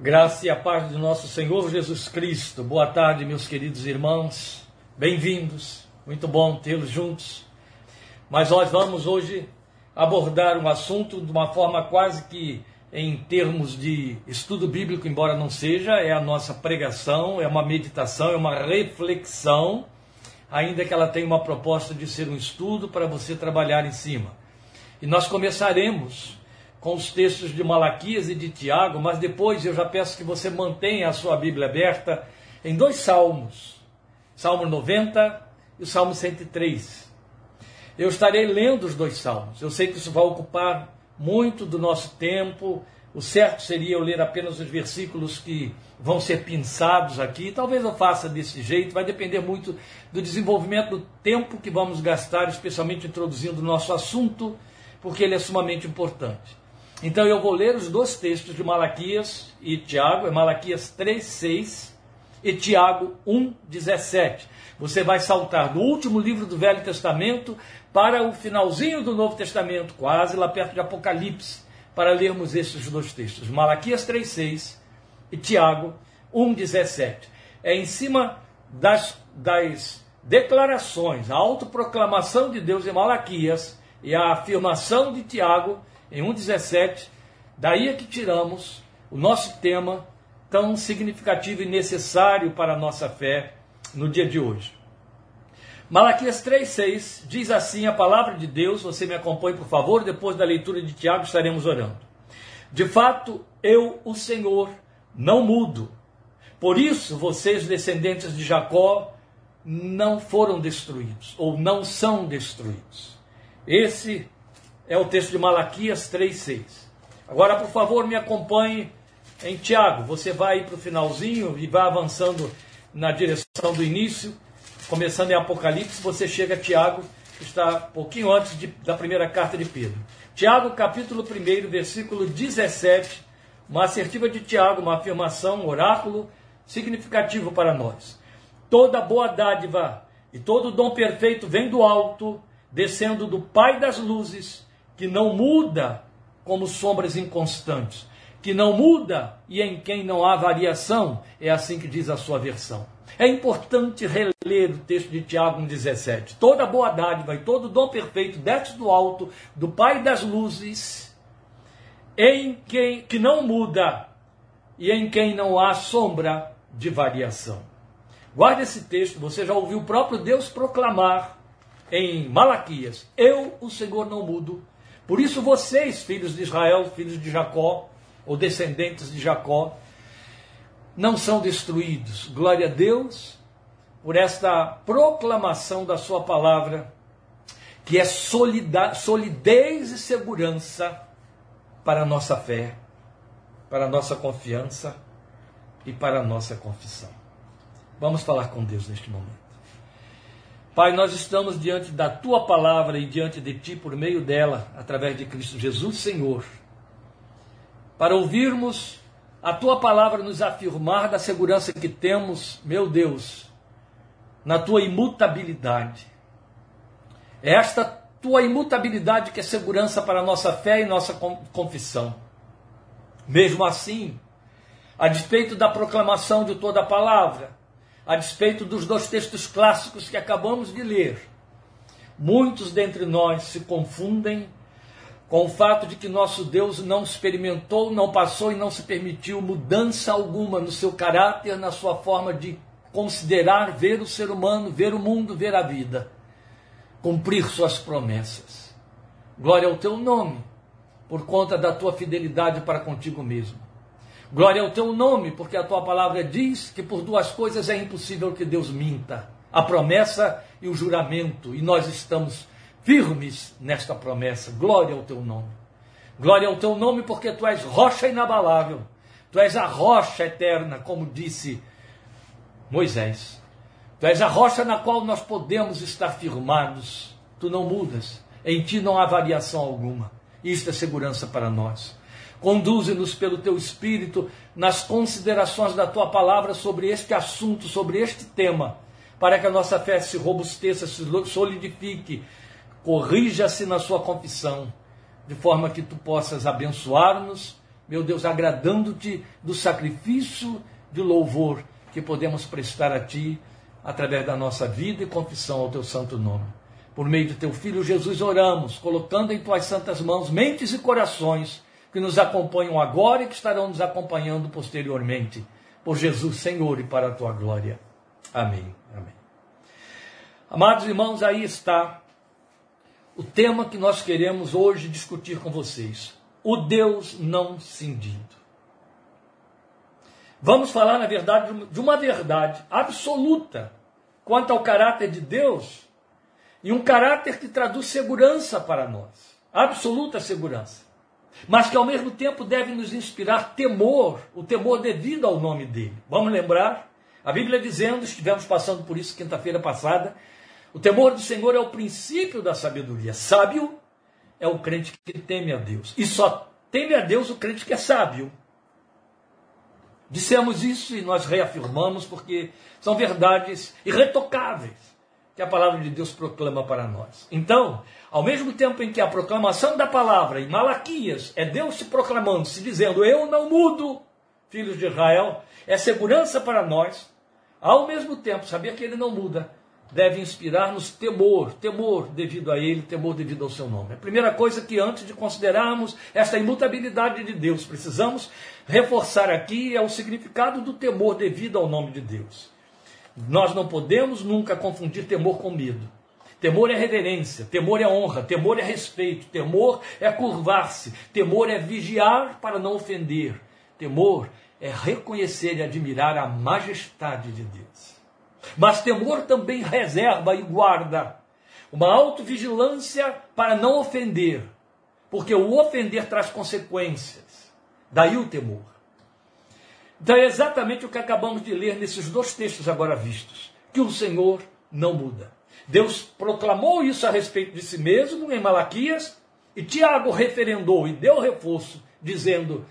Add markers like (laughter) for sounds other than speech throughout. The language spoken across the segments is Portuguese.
Graça e a paz do nosso Senhor Jesus Cristo. Boa tarde, meus queridos irmãos. Bem-vindos. Muito bom tê-los juntos. Mas nós vamos hoje abordar um assunto de uma forma quase que em termos de estudo bíblico, embora não seja, é a nossa pregação, é uma meditação, é uma reflexão, ainda que ela tenha uma proposta de ser um estudo para você trabalhar em cima. E nós começaremos com os textos de Malaquias e de Tiago, mas depois eu já peço que você mantenha a sua Bíblia aberta em dois salmos, Salmo 90 e o Salmo 103. Eu estarei lendo os dois salmos. Eu sei que isso vai ocupar muito do nosso tempo. O certo seria eu ler apenas os versículos que vão ser pinçados aqui. Talvez eu faça desse jeito, vai depender muito do desenvolvimento do tempo que vamos gastar, especialmente introduzindo o nosso assunto, porque ele é sumamente importante. Então eu vou ler os dois textos de Malaquias e Tiago, é Malaquias 3:6 e Tiago 1:17. Você vai saltar do último livro do Velho Testamento para o finalzinho do Novo Testamento, quase lá perto de Apocalipse, para lermos esses dois textos, Malaquias 3:6 e Tiago 1:17. É em cima das, das declarações, a autoproclamação de Deus em Malaquias e a afirmação de Tiago em 1,17, daí é que tiramos o nosso tema tão significativo e necessário para a nossa fé no dia de hoje. Malaquias 3,6 diz assim a palavra de Deus, você me acompanhe por favor, depois da leitura de Tiago estaremos orando. De fato, eu, o Senhor, não mudo. Por isso, vocês, descendentes de Jacó, não foram destruídos, ou não são destruídos. Esse é o texto de Malaquias 3,6. Agora, por favor, me acompanhe em Tiago. Você vai para o finalzinho e vai avançando na direção do início, começando em Apocalipse, você chega a Tiago, que está pouquinho antes de, da primeira carta de Pedro. Tiago, capítulo 1, versículo 17, uma assertiva de Tiago, uma afirmação, um oráculo significativo para nós. Toda boa dádiva e todo dom perfeito vem do alto, descendo do Pai das luzes, que não muda como sombras inconstantes, que não muda e em quem não há variação, é assim que diz a sua versão. É importante reler o texto de Tiago 1,17. Toda boa dádiva e todo dom perfeito desce do alto, do Pai das luzes, em quem que não muda e em quem não há sombra de variação. Guarde esse texto, você já ouviu o próprio Deus proclamar em Malaquias: Eu, o Senhor, não mudo por isso, vocês, filhos de Israel, filhos de Jacó, ou descendentes de Jacó, não são destruídos. Glória a Deus por esta proclamação da Sua palavra, que é solidez e segurança para a nossa fé, para a nossa confiança e para a nossa confissão. Vamos falar com Deus neste momento. Pai, nós estamos diante da tua palavra e diante de ti por meio dela, através de Cristo Jesus, Senhor, para ouvirmos a tua palavra nos afirmar da segurança que temos, meu Deus, na tua imutabilidade. É esta tua imutabilidade que é segurança para a nossa fé e nossa confissão. Mesmo assim, a despeito da proclamação de toda a palavra, a despeito dos dois textos clássicos que acabamos de ler. Muitos dentre nós se confundem com o fato de que nosso Deus não experimentou, não passou e não se permitiu mudança alguma no seu caráter, na sua forma de considerar, ver o ser humano, ver o mundo, ver a vida, cumprir suas promessas. Glória ao teu nome, por conta da tua fidelidade para contigo mesmo. Glória ao teu nome, porque a tua palavra diz que por duas coisas é impossível que Deus minta: a promessa e o juramento, e nós estamos firmes nesta promessa. Glória ao teu nome. Glória ao teu nome, porque tu és rocha inabalável. Tu és a rocha eterna, como disse Moisés. Tu és a rocha na qual nós podemos estar firmados. Tu não mudas. Em ti não há variação alguma. Isto é segurança para nós. Conduze-nos pelo teu espírito nas considerações da tua palavra sobre este assunto, sobre este tema, para que a nossa fé se robusteça, se solidifique, corrija-se na sua confissão, de forma que tu possas abençoar-nos meu Deus, agradando-te do sacrifício de louvor que podemos prestar a Ti através da nossa vida e confissão ao Teu santo nome. Por meio de Teu Filho Jesus oramos, colocando em Tuas santas mãos mentes e corações que nos acompanham agora e que estarão nos acompanhando posteriormente. Por Jesus, Senhor, e para a Tua glória. Amém. Amém. Amados irmãos, aí está o tema que nós queremos hoje discutir com vocês o Deus não cindido. Vamos falar, na verdade, de uma verdade absoluta quanto ao caráter de Deus e um caráter que traduz segurança para nós absoluta segurança. Mas que ao mesmo tempo deve nos inspirar temor, o temor devido ao nome dele. Vamos lembrar? A Bíblia dizendo, estivemos passando por isso quinta-feira passada, o temor do Senhor é o princípio da sabedoria. Sábio é o crente que teme a Deus. E só teme a Deus o crente que é sábio. Dissemos isso e nós reafirmamos porque são verdades irretocáveis que a palavra de Deus proclama para nós. Então, ao mesmo tempo em que a proclamação da palavra em Malaquias é Deus se proclamando, se dizendo: Eu não mudo, filhos de Israel, é segurança para nós, ao mesmo tempo, saber que ele não muda, deve inspirar-nos temor, temor devido a Ele, temor devido ao Seu nome. A primeira coisa que antes de considerarmos esta imutabilidade de Deus, precisamos reforçar aqui é o significado do temor devido ao nome de Deus. Nós não podemos nunca confundir temor com medo. Temor é reverência, temor é honra, temor é respeito, temor é curvar-se, temor é vigiar para não ofender, temor é reconhecer e admirar a majestade de Deus. Mas temor também reserva e guarda uma autovigilância para não ofender, porque o ofender traz consequências. Daí o temor. Então é exatamente o que acabamos de ler nesses dois textos agora vistos, que o Senhor não muda. Deus proclamou isso a respeito de si mesmo em Malaquias, e Tiago referendou e deu reforço, dizendo: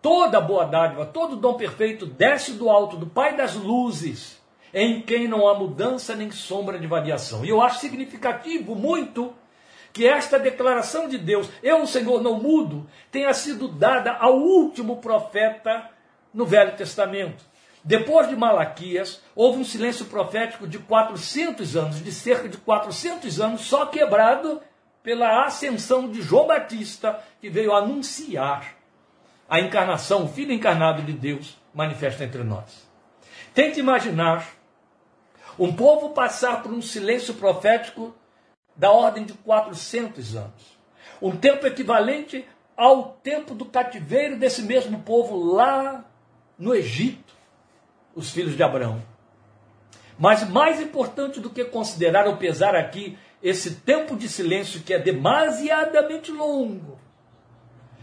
toda boa dádiva, todo dom perfeito desce do alto do Pai das luzes, em quem não há mudança nem sombra de variação. E eu acho significativo muito que esta declaração de Deus, eu, o Senhor, não mudo, tenha sido dada ao último profeta no Velho Testamento. Depois de Malaquias, houve um silêncio profético de 400 anos, de cerca de 400 anos, só quebrado pela ascensão de João Batista, que veio anunciar a encarnação, o Filho encarnado de Deus, manifesta entre nós. Tente imaginar um povo passar por um silêncio profético da ordem de 400 anos. Um tempo equivalente ao tempo do cativeiro desse mesmo povo lá no Egito, os filhos de Abraão. Mas mais importante do que considerar ou pesar aqui esse tempo de silêncio que é demasiadamente longo,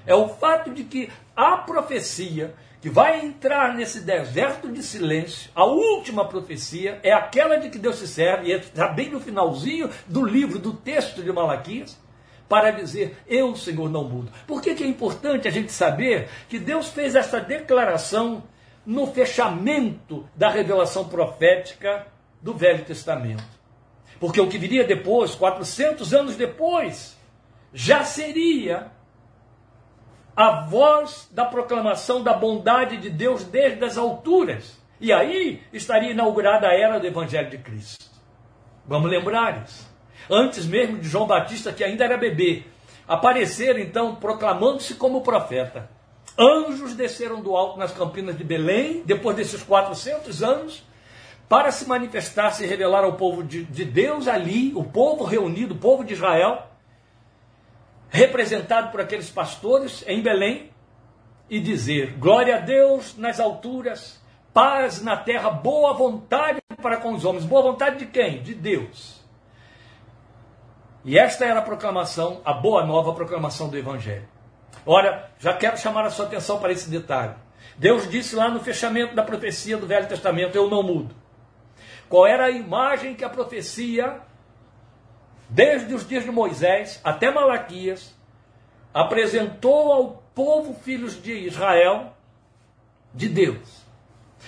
é o fato de que a profecia que vai entrar nesse deserto de silêncio, a última profecia é aquela de que Deus se serve, e está bem no finalzinho do livro, do texto de Malaquias, para dizer: Eu, Senhor, não mudo. Por que, que é importante a gente saber que Deus fez essa declaração no fechamento da revelação profética do Velho Testamento? Porque o que viria depois, 400 anos depois, já seria a voz da proclamação da bondade de Deus desde as alturas. E aí estaria inaugurada a era do Evangelho de Cristo. Vamos lembrar isso. Antes mesmo de João Batista, que ainda era bebê, aparecer então proclamando-se como profeta. Anjos desceram do alto nas campinas de Belém, depois desses 400 anos, para se manifestar, se revelar ao povo de, de Deus ali, o povo reunido, o povo de Israel, representado por aqueles pastores em Belém, e dizer: Glória a Deus nas alturas, paz na terra, boa vontade para com os homens. Boa vontade de quem? De Deus. E esta era a proclamação, a boa nova proclamação do Evangelho. Ora, já quero chamar a sua atenção para esse detalhe. Deus disse lá no fechamento da profecia do Velho Testamento: Eu não mudo. Qual era a imagem que a profecia desde os dias de Moisés até Malaquias, apresentou ao povo, filhos de Israel, de Deus.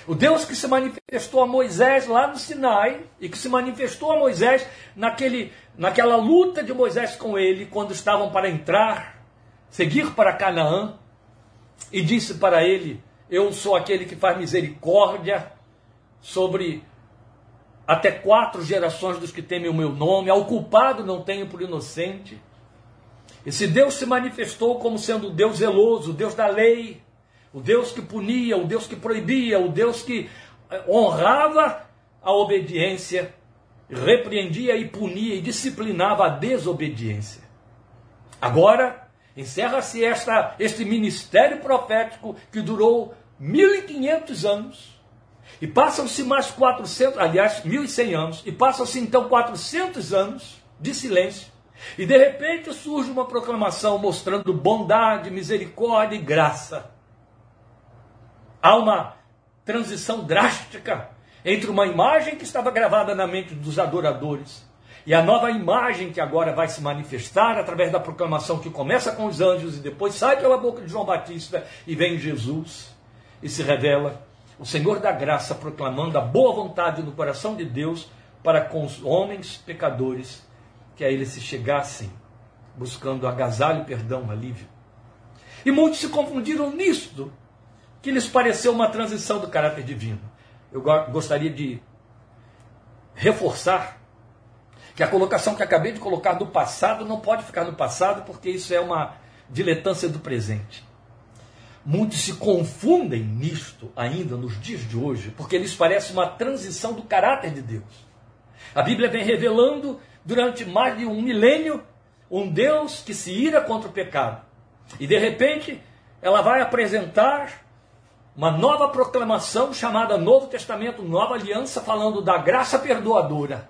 O Deus que se manifestou a Moisés lá no Sinai e que se manifestou a Moisés naquele, naquela luta de Moisés com ele quando estavam para entrar, seguir para Canaã. e disse para ele: Eu sou aquele que faz misericórdia sobre até quatro gerações dos que temem o meu nome, ao culpado não tenho por inocente. Esse Deus se manifestou como sendo o Deus zeloso, o Deus da lei, o Deus que punia, o Deus que proibia, o Deus que eh, honrava a obediência, repreendia e punia e disciplinava a desobediência. Agora, encerra-se este ministério profético que durou 1500 anos. E passam-se mais 400, aliás, 1100 anos, e passam-se então 400 anos de silêncio. E de repente surge uma proclamação mostrando bondade, misericórdia e graça. Há uma transição drástica entre uma imagem que estava gravada na mente dos adoradores e a nova imagem que agora vai se manifestar através da proclamação que começa com os anjos e depois sai pela boca de João Batista e vem Jesus e se revela o Senhor da graça proclamando a boa vontade no coração de Deus para com os homens pecadores que a ele se chegassem, buscando agasalho, perdão, alívio. E muitos se confundiram nisto, que lhes pareceu uma transição do caráter divino. Eu gostaria de reforçar que a colocação que acabei de colocar do passado não pode ficar no passado, porque isso é uma diletância do presente. Muitos se confundem nisto ainda nos dias de hoje, porque lhes parece uma transição do caráter de Deus. A Bíblia vem revelando durante mais de um milênio um Deus que se ira contra o pecado. E de repente ela vai apresentar uma nova proclamação chamada Novo Testamento, Nova Aliança, falando da graça perdoadora.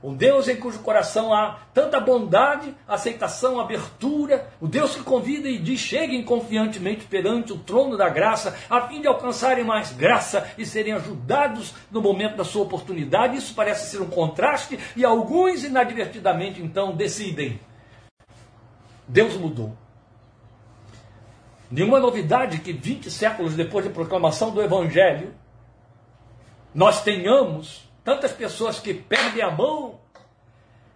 Um Deus em cujo coração há tanta bondade, aceitação, abertura. O Deus que convida e diz: cheguem confiantemente perante o trono da graça, a fim de alcançarem mais graça e serem ajudados no momento da sua oportunidade. Isso parece ser um contraste, e alguns inadvertidamente então decidem: Deus mudou. Nenhuma novidade que 20 séculos depois da proclamação do Evangelho, nós tenhamos tantas pessoas que perdem a mão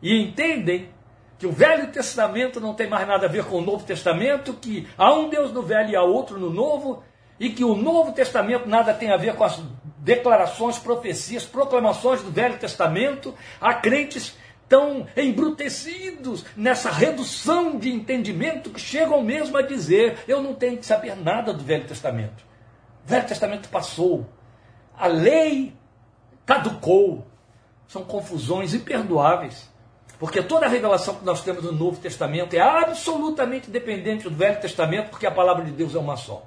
e entendem que o Velho Testamento não tem mais nada a ver com o Novo Testamento, que há um Deus no Velho e há outro no Novo, e que o Novo Testamento nada tem a ver com as declarações, profecias, proclamações do Velho Testamento. Há crentes tão embrutecidos nessa redução de entendimento que chegam mesmo a dizer: eu não tenho que saber nada do Velho Testamento. O Velho Testamento passou. A lei caducou. São confusões imperdoáveis. Porque toda a revelação que nós temos no Novo Testamento é absolutamente dependente do Velho Testamento, porque a palavra de Deus é uma só.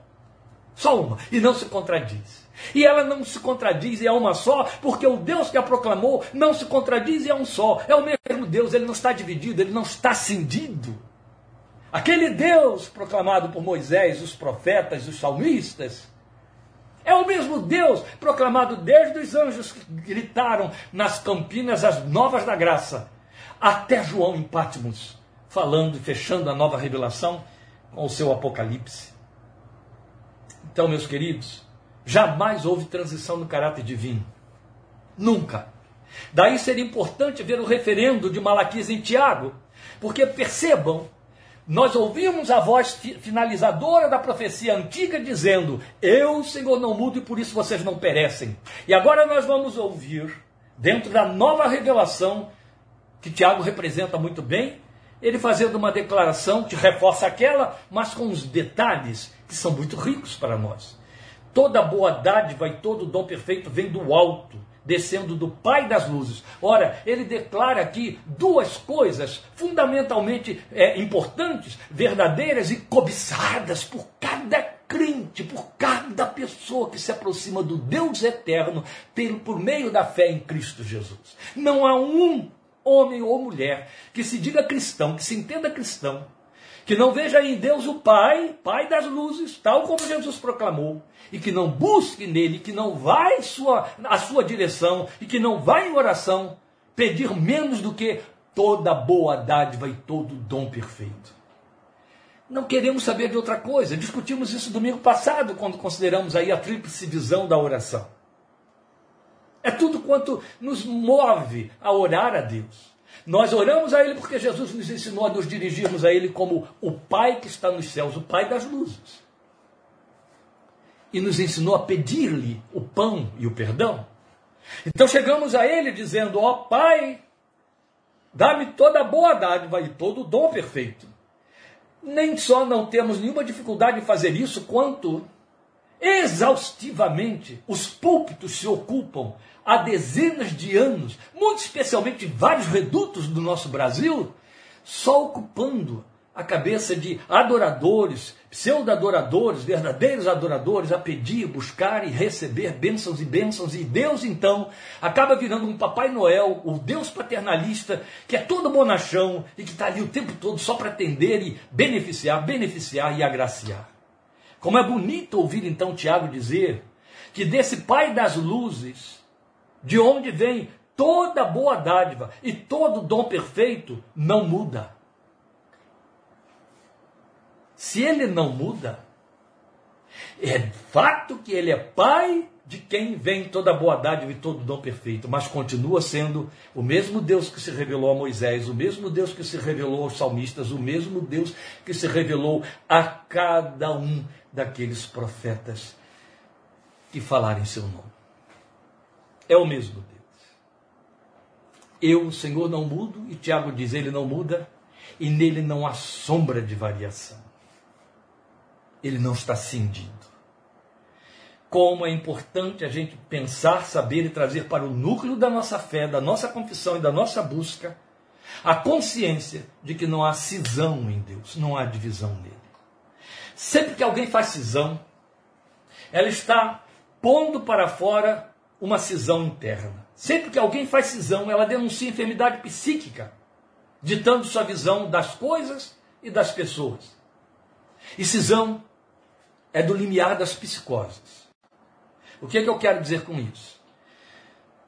Só uma. E não se contradiz. E ela não se contradiz e é uma só, porque o Deus que a proclamou não se contradiz e é um só. É o mesmo Deus, ele não está dividido, ele não está cindido. Aquele Deus proclamado por Moisés, os profetas, os salmistas, é o mesmo Deus proclamado desde os anjos que gritaram nas campinas as novas da graça, até João em Patmos, falando e fechando a nova revelação com o seu Apocalipse. Então, meus queridos, jamais houve transição no caráter divino. Nunca. Daí seria importante ver o referendo de Malaquias em Tiago, porque percebam nós ouvimos a voz finalizadora da profecia antiga dizendo: Eu, Senhor, não mudo e por isso vocês não perecem. E agora nós vamos ouvir, dentro da nova revelação, que Tiago representa muito bem, ele fazendo uma declaração que reforça aquela, mas com os detalhes que são muito ricos para nós. Toda boa dádiva e todo dom perfeito vem do alto descendo do Pai das luzes. Ora, ele declara aqui duas coisas fundamentalmente é, importantes, verdadeiras e cobiçadas por cada crente, por cada pessoa que se aproxima do Deus eterno por meio da fé em Cristo Jesus. Não há um homem ou mulher que se diga cristão, que se entenda cristão, que não veja em Deus o Pai, Pai das luzes, tal como Jesus proclamou, e que não busque nele, que não vai sua, a sua direção e que não vai em oração pedir menos do que toda boa dádiva e todo dom perfeito. Não queremos saber de outra coisa. Discutimos isso domingo passado, quando consideramos aí a tríplice visão da oração. É tudo quanto nos move a orar a Deus. Nós oramos a Ele porque Jesus nos ensinou a nos dirigirmos a Ele como o Pai que está nos céus, o Pai das luzes. e nos ensinou a pedir-lhe o pão e o perdão. Então chegamos a ele dizendo: Ó oh, Pai, dá-me toda a boa dádiva e todo o dom perfeito. Nem só não temos nenhuma dificuldade em fazer isso, quanto exaustivamente os púlpitos se ocupam há dezenas de anos, muito especialmente vários redutos do nosso Brasil, só ocupando a cabeça de adoradores, pseudo-adoradores, verdadeiros adoradores, a pedir, buscar e receber bênçãos e bênçãos, e Deus então acaba virando um Papai Noel, o Deus paternalista, que é todo bonachão e que está ali o tempo todo só para atender e beneficiar, beneficiar e agraciar. Como é bonito ouvir então Tiago dizer que desse Pai das luzes, de onde vem toda boa dádiva e todo dom perfeito, não muda se ele não muda, é fato que ele é pai de quem vem toda boa dádiva e todo dom perfeito, mas continua sendo o mesmo Deus que se revelou a Moisés, o mesmo Deus que se revelou aos salmistas, o mesmo Deus que se revelou a cada um daqueles profetas que falaram em seu nome. É o mesmo Deus. Eu, o Senhor, não mudo, e Tiago diz: ele não muda, e nele não há sombra de variação ele não está cindido. Como é importante a gente pensar, saber e trazer para o núcleo da nossa fé, da nossa confissão e da nossa busca, a consciência de que não há cisão em Deus, não há divisão nele. Sempre que alguém faz cisão, ela está pondo para fora uma cisão interna. Sempre que alguém faz cisão, ela denuncia enfermidade psíquica, ditando sua visão das coisas e das pessoas. E cisão é do limiar das psicoses. O que, é que eu quero dizer com isso?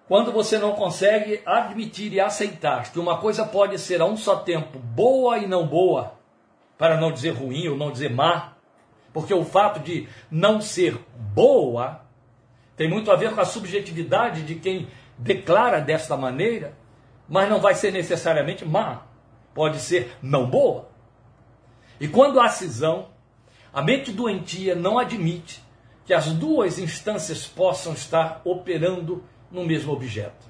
Quando você não consegue admitir e aceitar que uma coisa pode ser a um só tempo boa e não boa, para não dizer ruim ou não dizer má, porque o fato de não ser boa tem muito a ver com a subjetividade de quem declara desta maneira, mas não vai ser necessariamente má, pode ser não boa. E quando há cisão, a mente doentia não admite que as duas instâncias possam estar operando no mesmo objeto.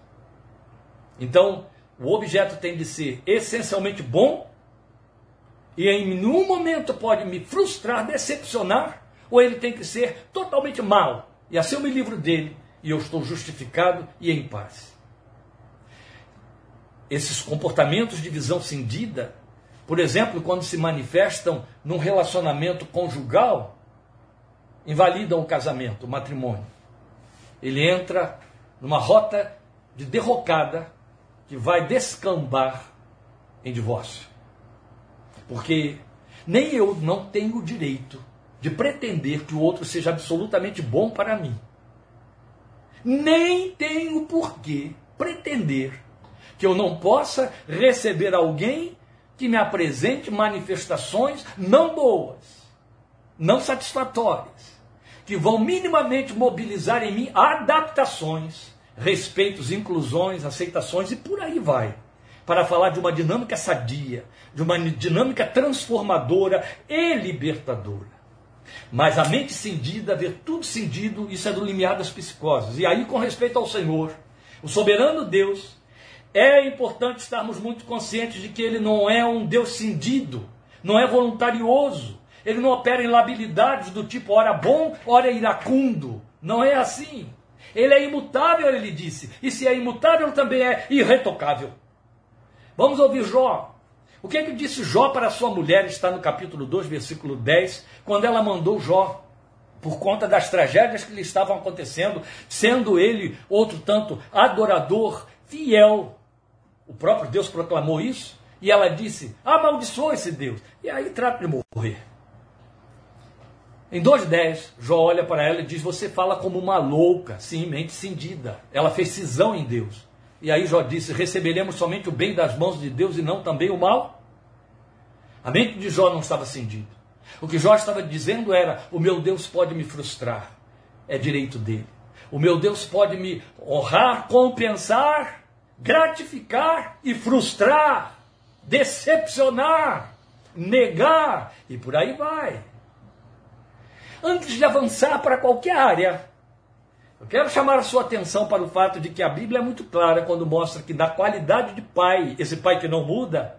Então, o objeto tem de ser essencialmente bom e em nenhum momento pode me frustrar, decepcionar, ou ele tem que ser totalmente mal. E assim eu me livro dele e eu estou justificado e em paz. Esses comportamentos de visão cindida por exemplo, quando se manifestam num relacionamento conjugal, invalidam o casamento, o matrimônio. Ele entra numa rota de derrocada que vai descambar em divórcio. Porque nem eu não tenho o direito de pretender que o outro seja absolutamente bom para mim. Nem tenho por que pretender que eu não possa receber alguém que me apresente manifestações não boas, não satisfatórias, que vão minimamente mobilizar em mim adaptações, respeitos, inclusões, aceitações e por aí vai. Para falar de uma dinâmica sadia, de uma dinâmica transformadora e libertadora. Mas a mente cindida, ver tudo cindido, isso é do limiar das psicoses. E aí, com respeito ao Senhor, o soberano Deus, é importante estarmos muito conscientes de que ele não é um Deus cindido, não é voluntarioso, ele não opera em labilidades do tipo ora bom, ora iracundo. Não é assim. Ele é imutável, ele disse. E se é imutável, também é irretocável. Vamos ouvir Jó. O que é que disse Jó para sua mulher? Está no capítulo 2, versículo 10, quando ela mandou Jó por conta das tragédias que lhe estavam acontecendo, sendo ele outro tanto adorador, fiel o próprio Deus proclamou isso. E ela disse: amaldiçoa esse Deus. E aí trata de morrer. Em 2,10, Jó olha para ela e diz: Você fala como uma louca, sim, mente cindida. Ela fez cisão em Deus. E aí Jó disse: Receberemos somente o bem das mãos de Deus e não também o mal? A mente de Jó não estava cindida. O que Jó estava dizendo era: O meu Deus pode me frustrar, é direito dele. O meu Deus pode me honrar, compensar, gratificar e frustrar, decepcionar, negar e por aí vai. Antes de avançar para qualquer área, eu quero chamar a sua atenção para o fato de que a Bíblia é muito clara quando mostra que, da qualidade de pai, esse pai que não muda,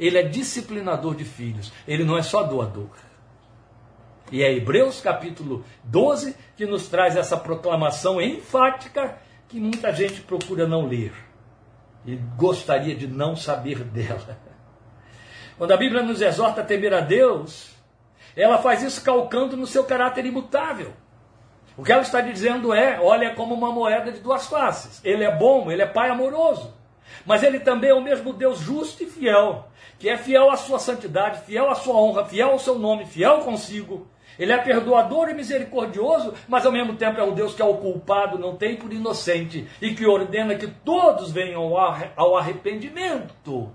ele é disciplinador de filhos, ele não é só doador. E é Hebreus capítulo 12 que nos traz essa proclamação enfática que muita gente procura não ler e gostaria de não saber dela. Quando a Bíblia nos exorta a temer a Deus, ela faz isso calcando no seu caráter imutável. O que ela está dizendo é: olha, como uma moeda de duas faces. Ele é bom, ele é pai amoroso. Mas ele também é o mesmo Deus justo e fiel, que é fiel à sua santidade, fiel à sua honra, fiel ao seu nome, fiel consigo. Ele é perdoador e misericordioso, mas ao mesmo tempo é um Deus que é o culpado, não tem por inocente, e que ordena que todos venham ao arrependimento.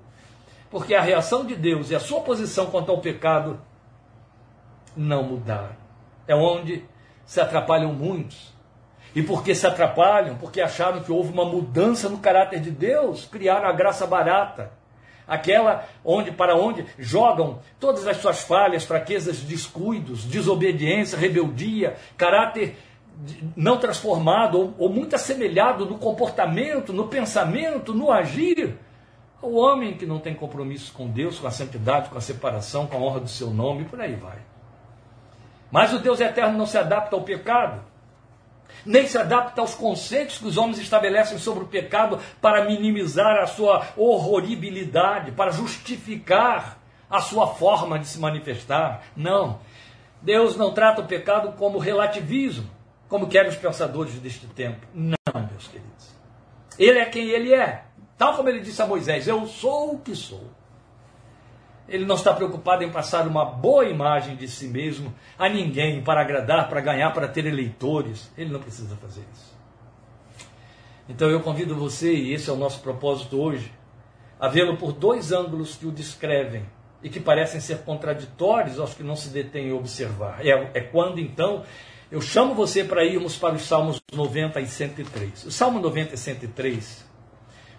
Porque a reação de Deus e a sua posição quanto ao pecado não mudaram. É onde se atrapalham muitos. E porque se atrapalham? Porque acharam que houve uma mudança no caráter de Deus, criaram a graça barata aquela onde para onde jogam todas as suas falhas, fraquezas, descuidos, desobediência, rebeldia, caráter não transformado ou, ou muito assemelhado no comportamento, no pensamento, no agir. O homem que não tem compromisso com Deus, com a santidade, com a separação, com a honra do seu nome, por aí vai. Mas o Deus eterno não se adapta ao pecado nem se adapta aos conceitos que os homens estabelecem sobre o pecado para minimizar a sua horroribilidade, para justificar a sua forma de se manifestar. Não. Deus não trata o pecado como relativismo, como querem os pensadores deste tempo. Não, meus queridos. Ele é quem ele é. Tal como ele disse a Moisés: Eu sou o que sou. Ele não está preocupado em passar uma boa imagem de si mesmo a ninguém para agradar, para ganhar, para ter eleitores. Ele não precisa fazer isso. Então eu convido você, e esse é o nosso propósito hoje, a vê-lo por dois ângulos que o descrevem e que parecem ser contraditórios aos que não se detêm a observar. É, é quando então eu chamo você para irmos para os Salmos 90 e 103. O Salmo 90 e 103,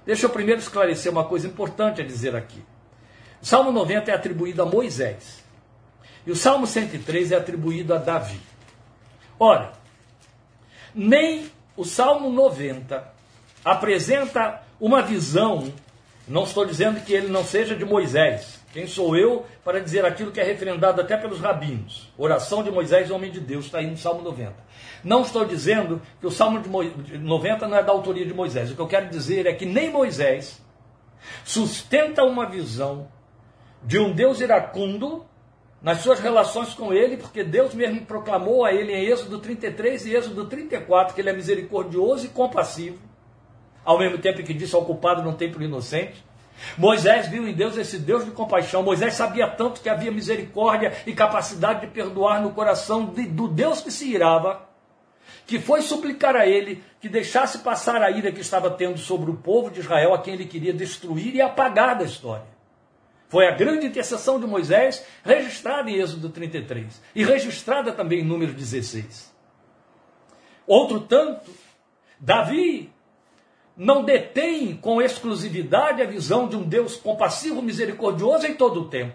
deixa eu primeiro esclarecer uma coisa importante a dizer aqui. O Salmo 90 é atribuído a Moisés. E o Salmo 103 é atribuído a Davi. Ora, nem o Salmo 90 apresenta uma visão, não estou dizendo que ele não seja de Moisés. Quem sou eu para dizer aquilo que é referendado até pelos rabinos? Oração de Moisés, homem de Deus, está aí no Salmo 90. Não estou dizendo que o Salmo de 90 não é da autoria de Moisés. O que eu quero dizer é que nem Moisés sustenta uma visão de um Deus iracundo nas suas relações com ele, porque Deus mesmo proclamou a ele em Êxodo 33 e Êxodo 34 que ele é misericordioso e compassivo, ao mesmo tempo que disse ao culpado não tem por inocente. Moisés viu em Deus esse Deus de compaixão. Moisés sabia tanto que havia misericórdia e capacidade de perdoar no coração de, do Deus que se irava, que foi suplicar a ele que deixasse passar a ira que estava tendo sobre o povo de Israel, a quem ele queria destruir e apagar da história. Foi a grande intercessão de Moisés, registrada em Êxodo 33 e registrada também em número 16. Outro tanto, Davi não detém com exclusividade a visão de um Deus compassivo, misericordioso em todo o tempo.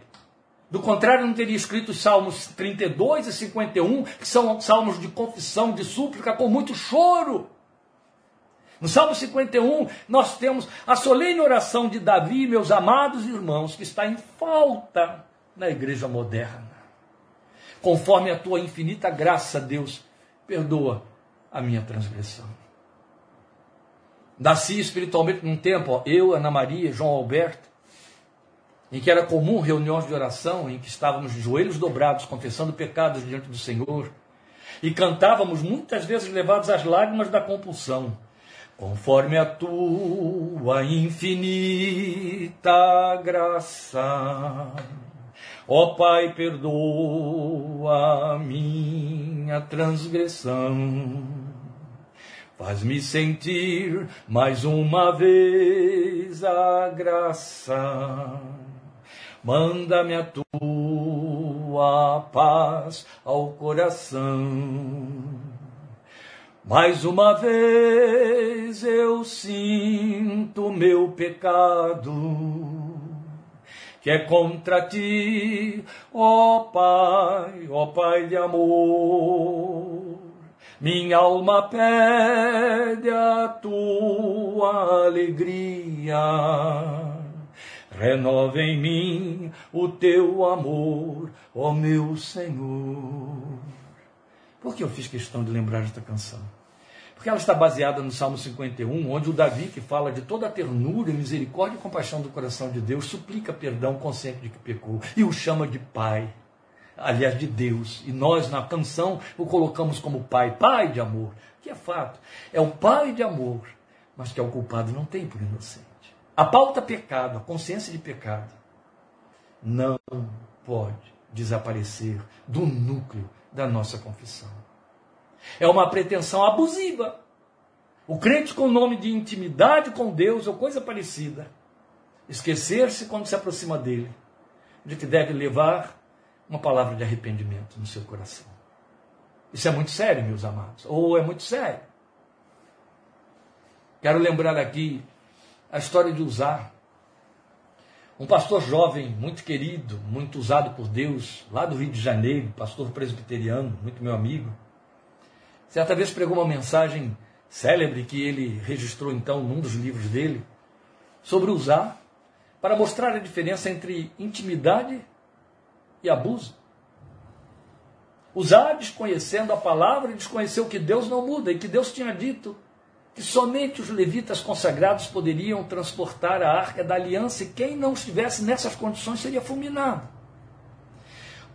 Do contrário, não teria escrito os Salmos 32 e 51, que são salmos de confissão, de súplica, com muito choro. No Salmo 51, nós temos a solene oração de Davi, meus amados irmãos, que está em falta na igreja moderna. Conforme a tua infinita graça, Deus, perdoa a minha transgressão. Nasci espiritualmente num tempo, ó, eu, Ana Maria, João Alberto, em que era comum reuniões de oração, em que estávamos de joelhos dobrados, confessando pecados diante do Senhor, e cantávamos muitas vezes levados às lágrimas da compulsão conforme a tua infinita graça. Ó Pai, perdoa a minha transgressão. Faz-me sentir mais uma vez a graça. Manda-me a tua paz ao coração mais uma vez eu sinto meu pecado, que é contra ti, ó Pai, ó Pai de amor. Minha alma pede a tua alegria. Renova em mim o teu amor, ó meu Senhor. Por que eu fiz questão de lembrar esta canção? Porque ela está baseada no Salmo 51, onde o Davi, que fala de toda a ternura, misericórdia e compaixão do coração de Deus, suplica perdão consciente de que pecou e o chama de Pai, aliás, de Deus. E nós, na canção, o colocamos como Pai, Pai de amor, que é fato. É o Pai de amor, mas que é o culpado não tem por inocente. A pauta pecado, a consciência de pecado, não pode desaparecer do núcleo da nossa confissão. É uma pretensão abusiva. O crente com o nome de intimidade com Deus ou coisa parecida, esquecer-se quando se aproxima dele, de que deve levar uma palavra de arrependimento no seu coração. Isso é muito sério, meus amados, ou é muito sério. Quero lembrar aqui a história de usar um pastor jovem, muito querido, muito usado por Deus, lá do Rio de Janeiro, pastor presbiteriano, muito meu amigo. Certa vez pregou uma mensagem célebre que ele registrou então num dos livros dele, sobre usar, para mostrar a diferença entre intimidade e abuso. Usar desconhecendo a palavra e desconhecer o que Deus não muda e que Deus tinha dito que somente os levitas consagrados poderiam transportar a arca da aliança e quem não estivesse nessas condições seria fulminado.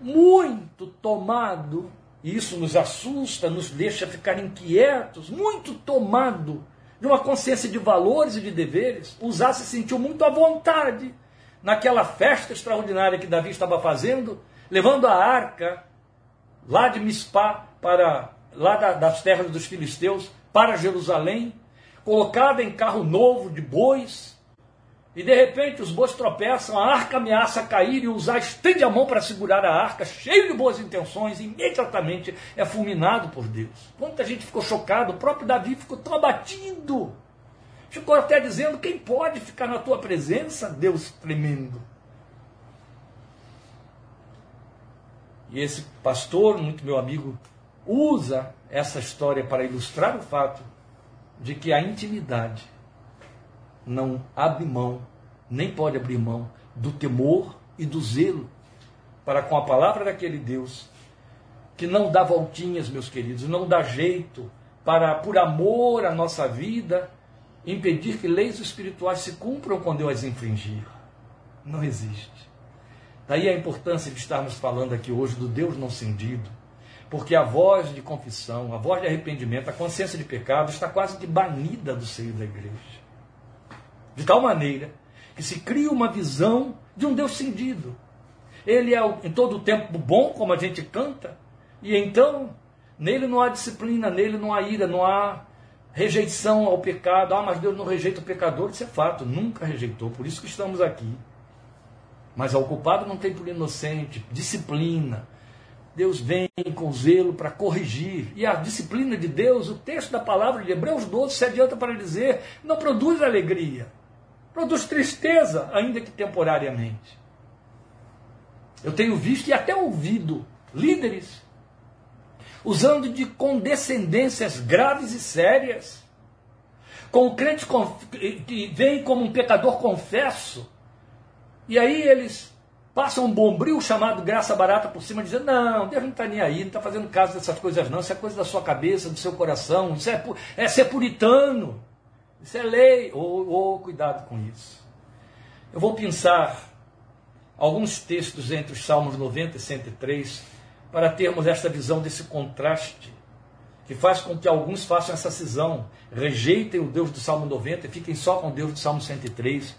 Muito tomado, e isso nos assusta, nos deixa ficar inquietos, muito tomado de uma consciência de valores e de deveres, Usar se sentiu muito à vontade naquela festa extraordinária que Davi estava fazendo, levando a arca lá de Mispá para lá das terras dos filisteus para Jerusalém, colocada em carro novo de bois, e de repente os bois tropeçam, a arca ameaça cair e Uzá estende a mão para segurar a arca, cheio de boas intenções, e imediatamente é fulminado por Deus. Quanta gente ficou chocado, o próprio Davi ficou tão abatido. Ficou até dizendo: quem pode ficar na tua presença, Deus tremendo. E esse pastor, muito meu amigo, usa essa história para ilustrar o fato de que a intimidade não abre mão, nem pode abrir mão do temor e do zelo para com a palavra daquele Deus que não dá voltinhas, meus queridos, não dá jeito para, por amor à nossa vida, impedir que leis espirituais se cumpram quando eu as infringir. Não existe. Daí a importância de estarmos falando aqui hoje do Deus não cindido, porque a voz de confissão, a voz de arrependimento, a consciência de pecado está quase que banida do seio da igreja. De tal maneira que se cria uma visão de um Deus cindido. Ele é em todo o tempo bom, como a gente canta, e então nele não há disciplina, nele não há ira, não há rejeição ao pecado. Ah, mas Deus não rejeita o pecador, isso é fato, nunca rejeitou, por isso que estamos aqui. Mas ao culpado não tem por inocente, disciplina, Deus vem com zelo para corrigir. E a disciplina de Deus, o texto da palavra de Hebreus 12 se adianta para dizer, não produz alegria, produz tristeza, ainda que temporariamente. Eu tenho visto e até ouvido líderes usando de condescendências graves e sérias, com o crente que vem como um pecador confesso, e aí eles passa um bombril chamado graça barata por cima, dizendo: Não, Deus não está nem aí, não está fazendo caso dessas coisas, não. Isso é coisa da sua cabeça, do seu coração. Isso é, é ser puritano. Isso é lei. Ou oh, oh, cuidado com isso. Eu vou pensar alguns textos entre os Salmos 90 e 103 para termos esta visão desse contraste que faz com que alguns façam essa cisão, rejeitem o Deus do Salmo 90 e fiquem só com o Deus do Salmo 103.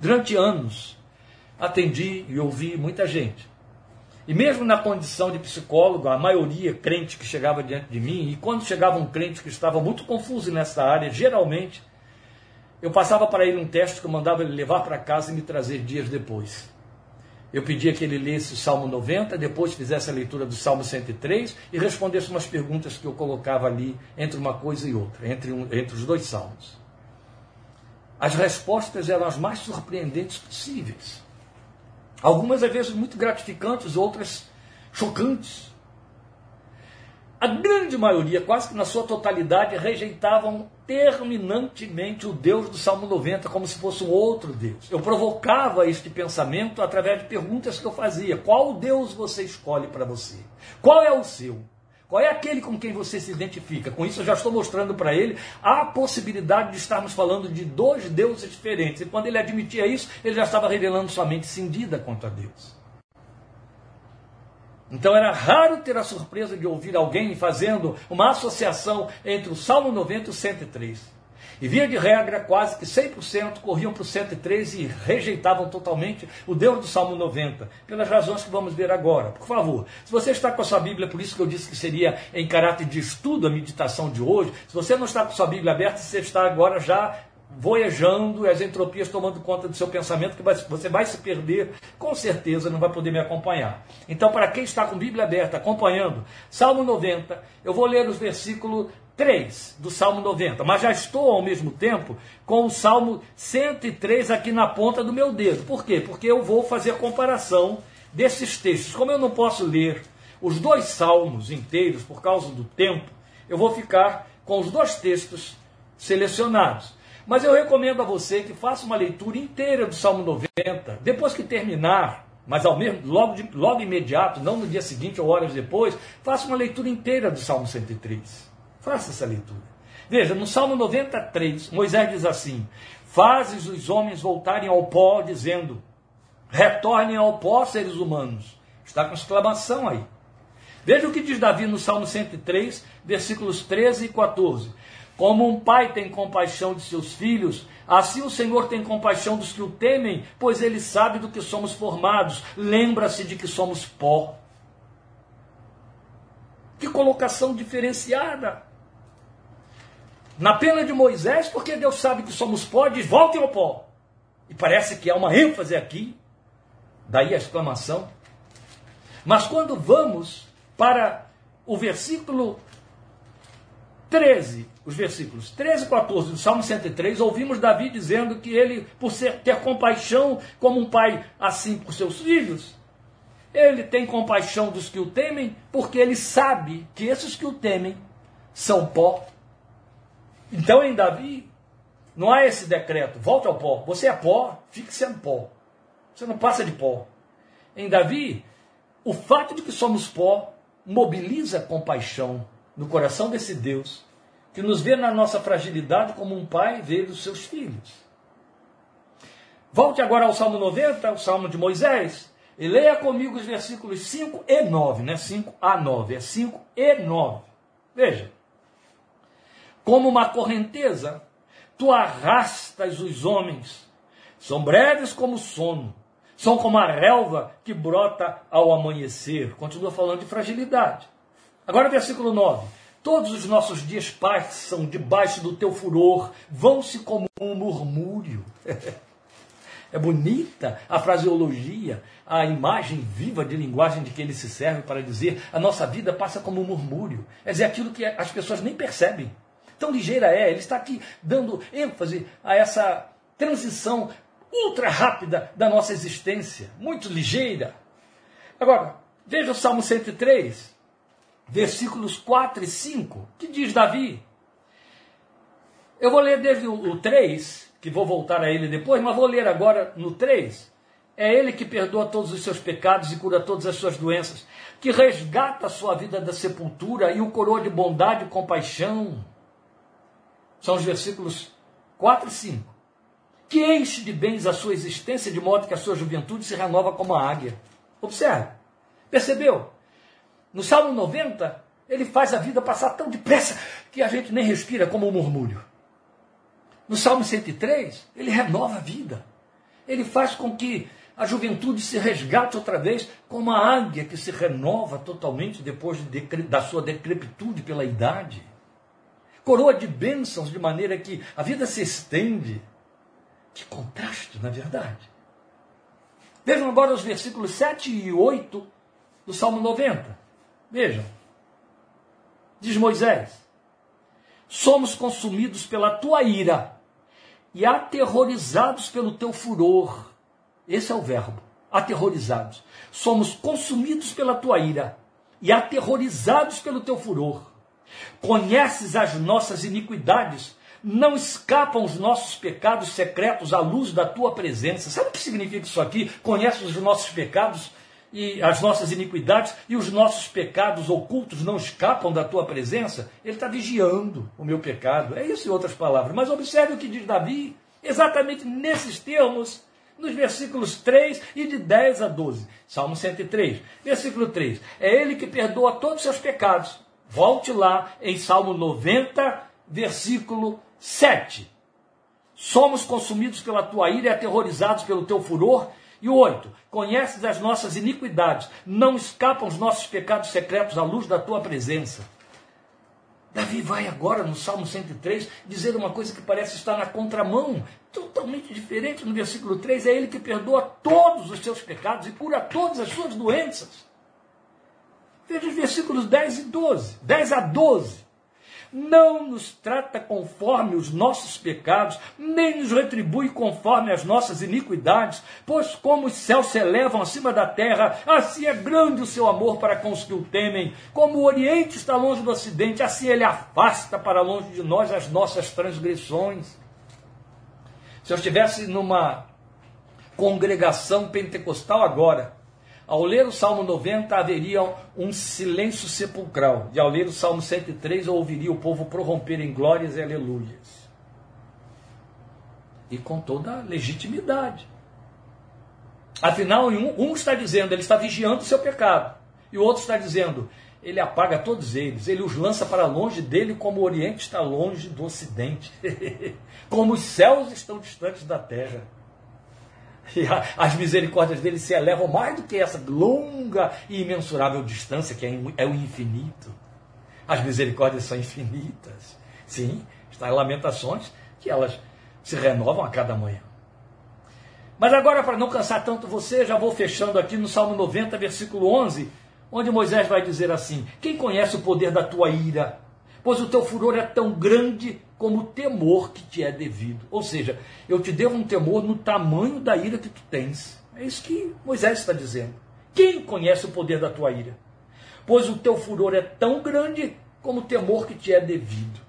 Durante anos, atendi e ouvi muita gente. E mesmo na condição de psicólogo, a maioria crente que chegava diante de mim, e quando chegava um crente que estava muito confuso nessa área, geralmente, eu passava para ele um teste que eu mandava ele levar para casa e me trazer dias depois. Eu pedia que ele lesse o Salmo 90, depois fizesse a leitura do Salmo 103 e respondesse umas perguntas que eu colocava ali entre uma coisa e outra, entre, um, entre os dois salmos. As respostas eram as mais surpreendentes possíveis. Algumas às vezes muito gratificantes, outras chocantes. A grande maioria, quase que na sua totalidade, rejeitavam terminantemente o Deus do Salmo 90 como se fosse um outro Deus. Eu provocava este pensamento através de perguntas que eu fazia: qual Deus você escolhe para você? Qual é o seu? Qual é aquele com quem você se identifica? Com isso, eu já estou mostrando para ele a possibilidade de estarmos falando de dois deuses diferentes. E quando ele admitia isso, ele já estava revelando sua mente cindida contra Deus. Então era raro ter a surpresa de ouvir alguém fazendo uma associação entre o Salmo 90 e o 103. E via de regra, quase que 100% corriam para o 103 e rejeitavam totalmente o Deus do Salmo 90, pelas razões que vamos ver agora. Por favor, se você está com a sua Bíblia, por isso que eu disse que seria em caráter de estudo a meditação de hoje, se você não está com a sua Bíblia aberta, você está agora já voejando, as entropias tomando conta do seu pensamento, que você vai se perder, com certeza não vai poder me acompanhar. Então, para quem está com Bíblia aberta, acompanhando, Salmo 90, eu vou ler os versículos 3 do Salmo 90, mas já estou ao mesmo tempo com o Salmo 103 aqui na ponta do meu dedo. Por quê? Porque eu vou fazer comparação desses textos. Como eu não posso ler os dois salmos inteiros por causa do tempo, eu vou ficar com os dois textos selecionados. Mas eu recomendo a você que faça uma leitura inteira do Salmo 90, depois que terminar, mas ao mesmo, logo, de, logo imediato, não no dia seguinte ou horas depois, faça uma leitura inteira do Salmo 103. Faça essa leitura. Veja, no Salmo 93, Moisés diz assim: Fazes os homens voltarem ao pó, dizendo: Retornem ao pó, seres humanos. Está com exclamação aí. Veja o que diz Davi no Salmo 103, versículos 13 e 14. Como um pai tem compaixão de seus filhos, assim o Senhor tem compaixão dos que o temem, pois ele sabe do que somos formados, lembra-se de que somos pó. Que colocação diferenciada! Na pena de Moisés, porque Deus sabe que somos pó, diz: voltem ao pó. E parece que há uma ênfase aqui, daí a exclamação. Mas quando vamos para o versículo 13, os versículos 13 e 14 do Salmo 103, ouvimos Davi dizendo que ele, por ser, ter compaixão como um pai assim por seus filhos, ele tem compaixão dos que o temem, porque ele sabe que esses que o temem são pó. Então, em Davi, não há esse decreto, volte ao pó. Você é pó, fique sendo pó. Você não passa de pó. Em Davi, o fato de que somos pó mobiliza compaixão no coração desse Deus que nos vê na nossa fragilidade como um pai vê dos seus filhos. Volte agora ao Salmo 90, o Salmo de Moisés, e leia comigo os versículos 5 e 9, não é 5 a 9, é 5 e 9. Veja. Como uma correnteza, tu arrastas os homens, são breves como sono, são como a relva que brota ao amanhecer. Continua falando de fragilidade. Agora, versículo 9. Todos os nossos dias passam debaixo do teu furor, vão-se como um murmúrio. (laughs) É bonita a fraseologia, a imagem viva de linguagem de que ele se serve para dizer a nossa vida passa como um murmúrio. É dizer, aquilo que as pessoas nem percebem. Tão ligeira é, ele está aqui dando ênfase a essa transição ultra rápida da nossa existência, muito ligeira. Agora, veja o Salmo 103 versículos 4 e 5, que diz Davi. Eu vou ler desde o 3, que vou voltar a ele depois, mas vou ler agora no 3. É ele que perdoa todos os seus pecados e cura todas as suas doenças, que resgata a sua vida da sepultura e o coroa de bondade e compaixão. São os versículos 4 e 5. Que enche de bens a sua existência, de modo que a sua juventude se renova como a águia. Observe. Percebeu? No Salmo 90, ele faz a vida passar tão depressa que a gente nem respira como um murmúrio. No Salmo 103, ele renova a vida. Ele faz com que a juventude se resgate outra vez como a águia que se renova totalmente depois de da sua decrepitude pela idade. Coroa de bênçãos de maneira que a vida se estende. Que contraste, na verdade. Vejam agora os versículos 7 e 8 do Salmo 90. Vejam, diz Moisés: somos consumidos pela tua ira e aterrorizados pelo teu furor. Esse é o verbo, aterrorizados. Somos consumidos pela tua ira e aterrorizados pelo teu furor. Conheces as nossas iniquidades, não escapam os nossos pecados secretos à luz da tua presença. Sabe o que significa isso aqui? Conheces os nossos pecados e as nossas iniquidades e os nossos pecados ocultos não escapam da tua presença? Ele está vigiando o meu pecado. É isso em outras palavras. Mas observe o que diz Davi, exatamente nesses termos nos versículos 3 e de 10 a 12. Salmo 103, versículo 3. É ele que perdoa todos os seus pecados. Volte lá em Salmo 90, versículo 7. Somos consumidos pela tua ira e aterrorizados pelo teu furor. E o 8. Conheces as nossas iniquidades, não escapam os nossos pecados secretos à luz da tua presença. Davi vai agora no Salmo 103 dizer uma coisa que parece estar na contramão, totalmente diferente. No versículo 3 é ele que perdoa todos os seus pecados e cura todas as suas doenças. Veja os versículos 10 e 12, 10 a 12 não nos trata conforme os nossos pecados, nem nos retribui conforme as nossas iniquidades, pois como os céus se elevam acima da terra, assim é grande o seu amor para com os que o temem. Como o Oriente está longe do Ocidente, assim ele afasta para longe de nós as nossas transgressões. Se eu estivesse numa congregação pentecostal agora, ao ler o Salmo 90, haveria um silêncio sepulcral. E ao ler o Salmo 103, eu ouviria o povo prorromper em glórias e aleluias. E com toda a legitimidade. Afinal, um, um está dizendo, ele está vigiando o seu pecado. E o outro está dizendo, ele apaga todos eles, ele os lança para longe dele, como o Oriente está longe do Ocidente, (laughs) como os céus estão distantes da terra. (laughs) E a, as misericórdias dele se elevam mais do que essa longa e imensurável distância que é, é o infinito. As misericórdias são infinitas. Sim, está em Lamentações que elas se renovam a cada manhã. Mas agora, para não cansar tanto você, já vou fechando aqui no Salmo 90, versículo 11, onde Moisés vai dizer assim: Quem conhece o poder da tua ira? Pois o teu furor é tão grande como o temor que te é devido. Ou seja, eu te devo um temor no tamanho da ira que tu tens. É isso que Moisés está dizendo. Quem conhece o poder da tua ira? Pois o teu furor é tão grande como o temor que te é devido.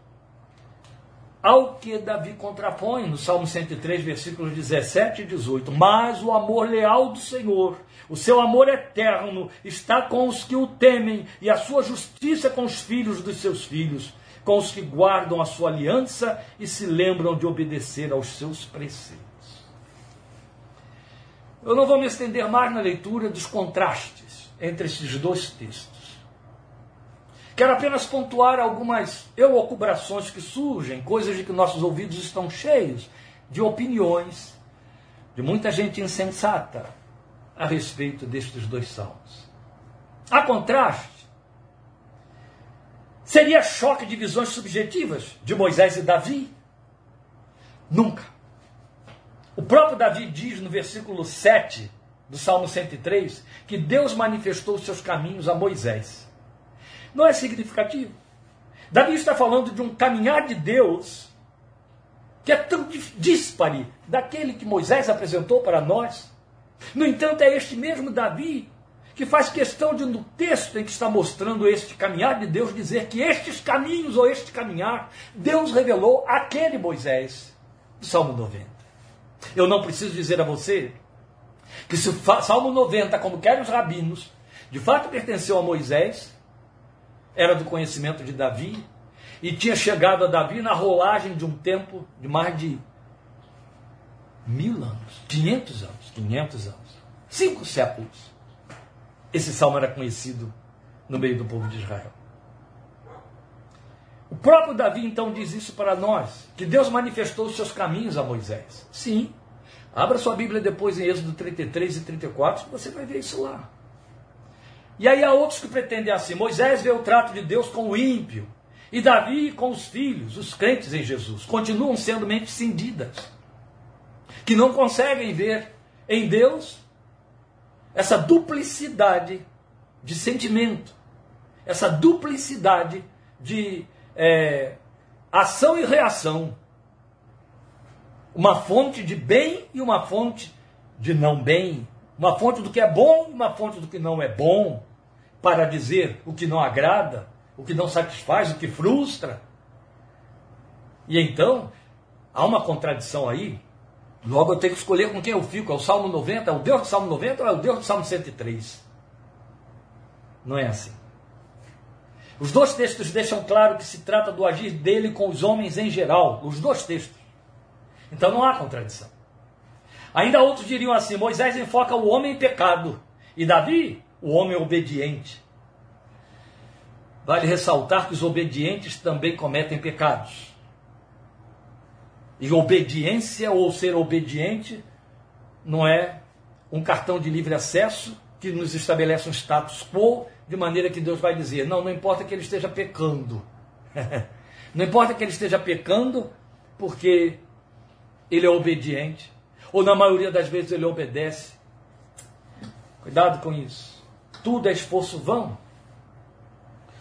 Ao que Davi contrapõe no Salmo 103, versículos 17 e 18. Mas o amor leal do Senhor, o seu amor eterno, está com os que o temem, e a sua justiça com os filhos dos seus filhos com os que guardam a sua aliança e se lembram de obedecer aos seus preceitos. Eu não vou me estender mais na leitura dos contrastes entre esses dois textos. Quero apenas pontuar algumas elucubrações que surgem, coisas de que nossos ouvidos estão cheios, de opiniões de muita gente insensata a respeito destes dois salmos. A contraste, Seria choque de visões subjetivas de Moisés e Davi? Nunca. O próprio Davi diz no versículo 7 do Salmo 103 que Deus manifestou seus caminhos a Moisés. Não é significativo? Davi está falando de um caminhar de Deus que é tão dispare daquele que Moisés apresentou para nós. No entanto, é este mesmo Davi que faz questão de, no texto em que está mostrando este caminhar de Deus, dizer que estes caminhos ou este caminhar, Deus revelou àquele Moisés, do Salmo 90. Eu não preciso dizer a você que se o Salmo 90, como querem os rabinos, de fato pertenceu a Moisés, era do conhecimento de Davi, e tinha chegado a Davi na rolagem de um tempo de mais de mil anos, 500 anos, 500 anos, cinco séculos. Esse salmo era conhecido no meio do povo de Israel. O próprio Davi então diz isso para nós, que Deus manifestou os seus caminhos a Moisés. Sim. Abra sua Bíblia depois em Êxodo 33 e 34, você vai ver isso lá. E aí há outros que pretendem assim: Moisés vê o trato de Deus com o ímpio, e Davi com os filhos, os crentes em Jesus, continuam sendo mentes cindidas, que não conseguem ver em Deus essa duplicidade de sentimento, essa duplicidade de é, ação e reação, uma fonte de bem e uma fonte de não bem, Uma fonte do que é bom e uma fonte do que não é bom, para dizer o que não agrada, o que não satisfaz, o que frustra. E então, há uma contradição aí. Logo eu tenho que escolher com quem eu fico. É o Salmo 90? É o Deus do Salmo 90 ou é o Deus do Salmo 103? Não é assim. Os dois textos deixam claro que se trata do agir dele com os homens em geral. Os dois textos. Então não há contradição. Ainda outros diriam assim: Moisés enfoca o homem em pecado e Davi, o homem obediente. Vale ressaltar que os obedientes também cometem pecados. E obediência ou ser obediente não é um cartão de livre acesso que nos estabelece um status quo, de maneira que Deus vai dizer: não, não importa que ele esteja pecando. (laughs) não importa que ele esteja pecando, porque ele é obediente. Ou na maioria das vezes ele obedece. Cuidado com isso. Tudo é esforço vão.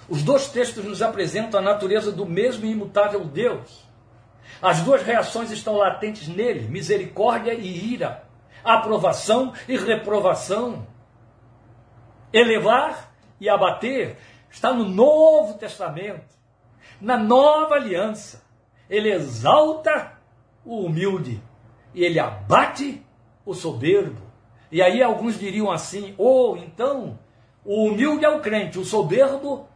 Os dois textos nos apresentam a natureza do mesmo e imutável Deus. As duas reações estão latentes nele: misericórdia e ira, aprovação e reprovação. Elevar e abater está no Novo Testamento, na nova aliança. Ele exalta o humilde e ele abate o soberbo. E aí alguns diriam assim: ou oh, então o humilde é o crente, o soberbo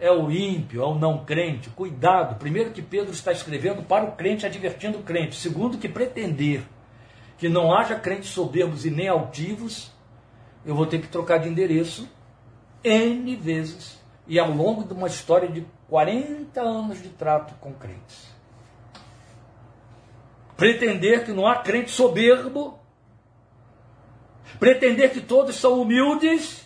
é o ímpio, é o não crente. Cuidado, primeiro que Pedro está escrevendo para o crente, advertindo o crente. Segundo, que pretender que não haja crentes soberbos e nem altivos, eu vou ter que trocar de endereço N vezes e ao longo de uma história de 40 anos de trato com crentes. Pretender que não há crente soberbo, pretender que todos são humildes,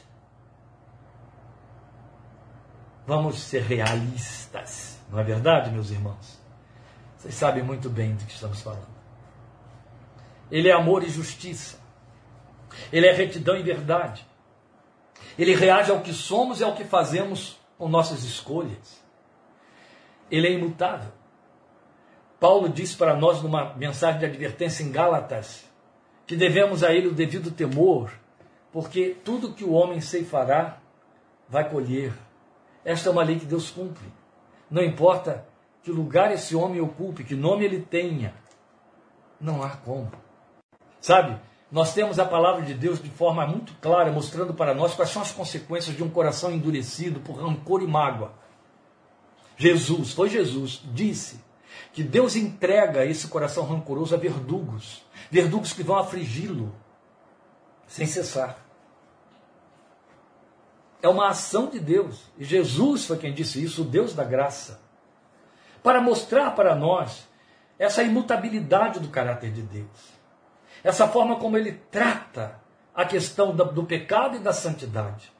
Vamos ser realistas, não é verdade, meus irmãos? Vocês sabem muito bem do que estamos falando. Ele é amor e justiça. Ele é retidão e verdade. Ele reage ao que somos e ao que fazemos com nossas escolhas. Ele é imutável. Paulo diz para nós numa mensagem de advertência em Gálatas que devemos a ele o devido temor, porque tudo que o homem ceifará vai colher. Esta é uma lei que Deus cumpre. Não importa que lugar esse homem ocupe, que nome ele tenha, não há como. Sabe, nós temos a palavra de Deus de forma muito clara, mostrando para nós quais são as consequências de um coração endurecido por rancor e mágoa. Jesus, foi Jesus, disse que Deus entrega esse coração rancoroso a verdugos, verdugos que vão afligi-lo sem cessar. É uma ação de Deus. E Jesus foi quem disse isso, o Deus da graça. Para mostrar para nós essa imutabilidade do caráter de Deus. Essa forma como ele trata a questão do pecado e da santidade.